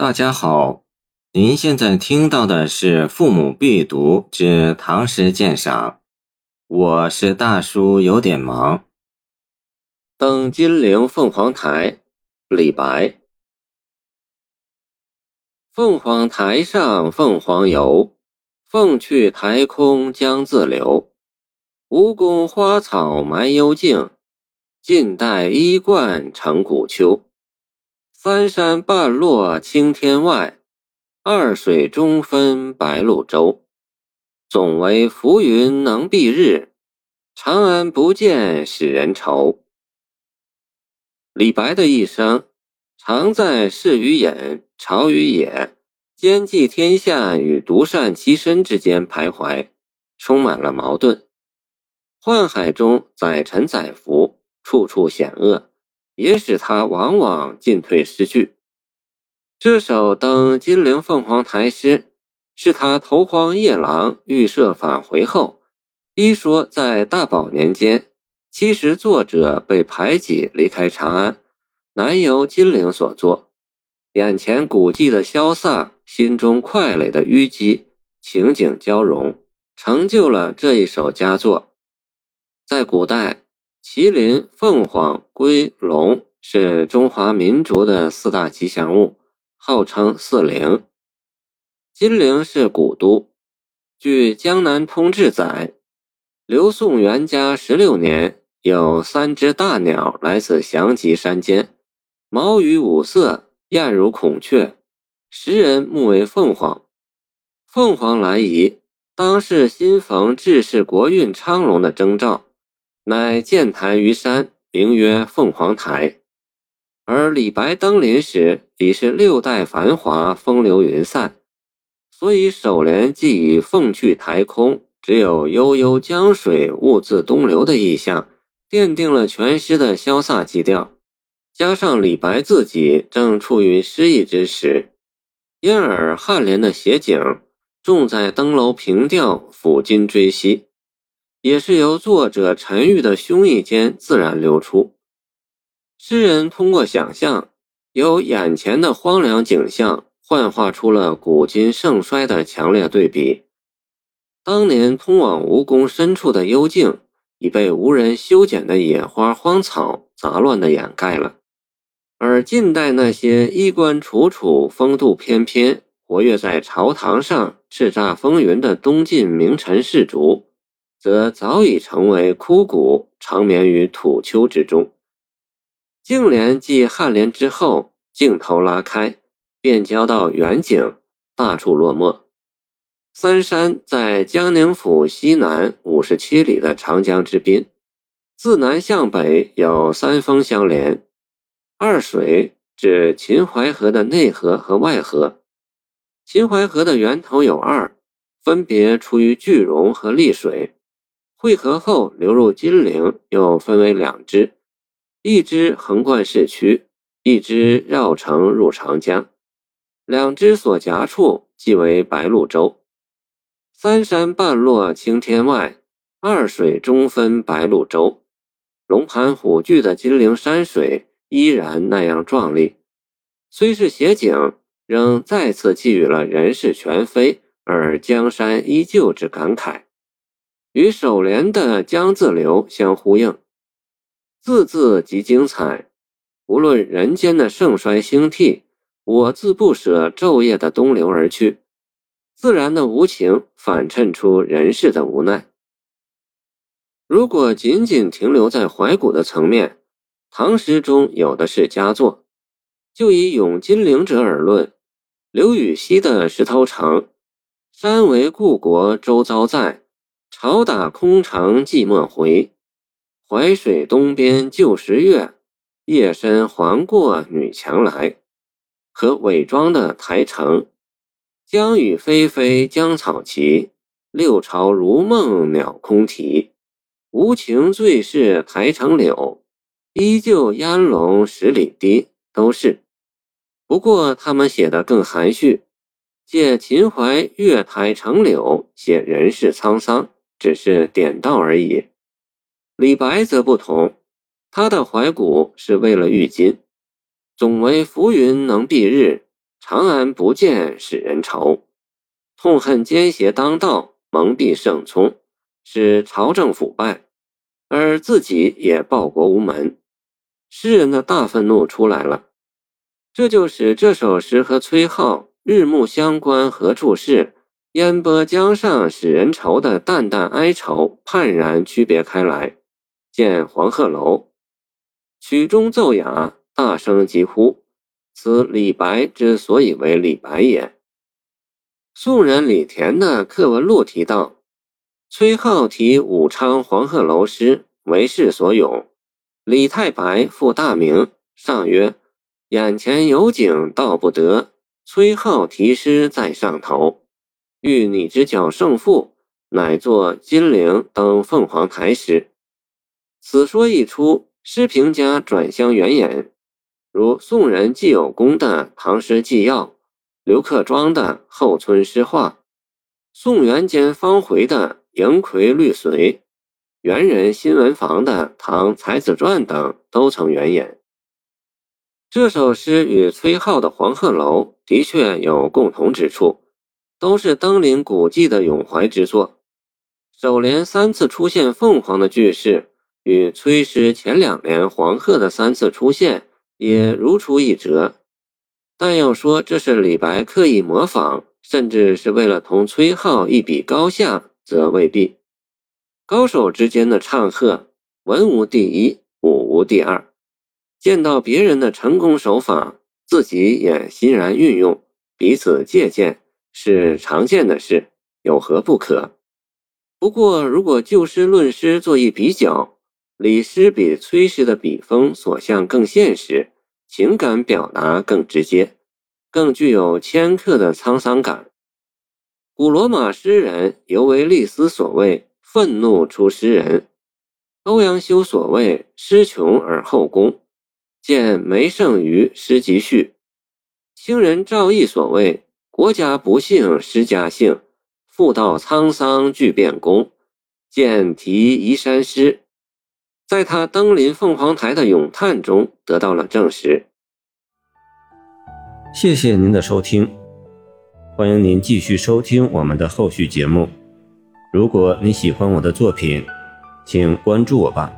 大家好，您现在听到的是《父母必读之唐诗鉴赏》，我是大叔，有点忙。登金陵凤凰台，李白。凤凰台上凤凰游，凤去台空江自流。吴宫花草埋幽径，晋代衣冠成古丘。三山半落青天外，二水中分白鹭洲。总为浮云能蔽日，长安不见使人愁。李白的一生，常在仕与隐、朝与野、兼济天下与独善其身之间徘徊，充满了矛盾。宦海中载沉载浮，处处险恶。也使他往往进退失据。这首登金陵凤凰台诗，是他投荒夜郎、预设返回后，一说在大宝年间，其实作者被排挤离开长安，南游金陵所作。眼前古迹的萧飒，心中快垒的淤积，情景交融，成就了这一首佳作。在古代。麒麟、凤凰、龟、龙是中华民族的四大吉祥物，号称四灵。金陵是古都。据《江南通志》载，刘宋元嘉十六年，有三只大鸟来自翔极山间，毛羽五色，艳如孔雀，时人目为凤凰。凤凰来仪，当是新逢治世国运昌隆的征兆。乃建台于山，名曰凤凰台。而李白登临时已是六代繁华，风流云散，所以首联既以“凤去台空，只有悠悠江水兀自东流”的意象，奠定了全诗的潇洒基调。加上李白自己正处于失意之时，因而颔联的写景重在登楼凭吊，抚今追昔。也是由作者沉郁的胸臆间自然流出。诗人通过想象，由眼前的荒凉景象幻化出了古今盛衰的强烈对比。当年通往吴宫深处的幽径，已被无人修剪的野花荒草杂乱的掩盖了；而近代那些衣冠楚楚、风度翩翩、活跃在朝堂上叱咤风云的东晋名臣士族。则早已成为枯骨，长眠于土丘之中。净联继颔联之后，镜头拉开，便交到远景，大处落寞。三山在江宁府西南五十七里的长江之滨，自南向北有三峰相连。二水指秦淮河的内河和外河。秦淮河的源头有二，分别出于句容和溧水。汇合后流入金陵，又分为两支，一支横贯市区，一支绕城入长江。两支所夹处即为白鹭洲。三山半落青天外，二水中分白鹭洲。龙盘虎踞的金陵山水依然那样壮丽，虽是写景，仍再次寄予了人事全非而江山依旧之感慨。与首联的“江自流”相呼应，字字极精彩。无论人间的盛衰兴替，我自不舍昼夜的东流而去。自然的无情反衬出人世的无奈。如果仅仅停留在怀古的层面，唐诗中有的是佳作。就以咏金陵者而论，刘禹锡的《石头城》：“山为故国周遭在。”朝打空城寂寞回，淮水东边旧时月，夜深还过女墙来。和伪装的台城，江雨霏霏江草齐，六朝如梦鸟空啼。无情最是台城柳，依旧烟笼十里堤，都是。不过他们写的更含蓄，借秦淮月台城柳写人世沧桑。只是点到而已。李白则不同，他的怀古是为了喻今。总为浮云能蔽日，长安不见使人愁，痛恨奸邪当道，蒙蔽圣聪，使朝政腐败，而自己也报国无门。诗人的大愤怒出来了，这就使这首诗和崔颢“日暮乡关何处是，烟波江上使人愁”的淡淡哀愁判然区别开来。见《黄鹤楼》，曲中奏雅，大声疾呼。此李白之所以为李白也。宋人李田的课文录提到，崔颢题武昌黄鹤楼诗为世所咏。李太白复大名，上曰：“眼前有景道不得，崔颢题诗在上头。欲拟之较胜负，乃作金陵登凤凰台诗。”此说一出，诗评家转相援引。如宋人季有功的《唐诗纪要》，刘克庄的《后村诗话》，宋元间方回的《迎葵绿随》，元人新闻房的《唐才子传》等都曾援引。这首诗与崔颢的《黄鹤楼》的确有共同之处，都是登临古迹的咏怀之作。首联三次出现凤凰的句式，与崔诗前两联黄鹤的三次出现。也如出一辙，但要说这是李白刻意模仿，甚至是为了同崔颢一比高下，则未必。高手之间的唱和，文无第一，武无第二。见到别人的成功手法，自己也欣然运用，彼此借鉴，是常见的事，有何不可？不过，如果就诗论诗做一比较。李诗比崔诗的笔锋所向更现实，情感表达更直接，更具有迁客的沧桑感。古罗马诗人尤为利斯所谓“愤怒出诗人”，欧阳修所谓“诗穷而后功”，见梅圣俞诗集序。清人赵翼所谓“国家不幸诗家幸，妇道沧桑俱变功”，见题移山诗。在他登临凤凰台的咏叹中得到了证实。谢谢您的收听，欢迎您继续收听我们的后续节目。如果你喜欢我的作品，请关注我吧。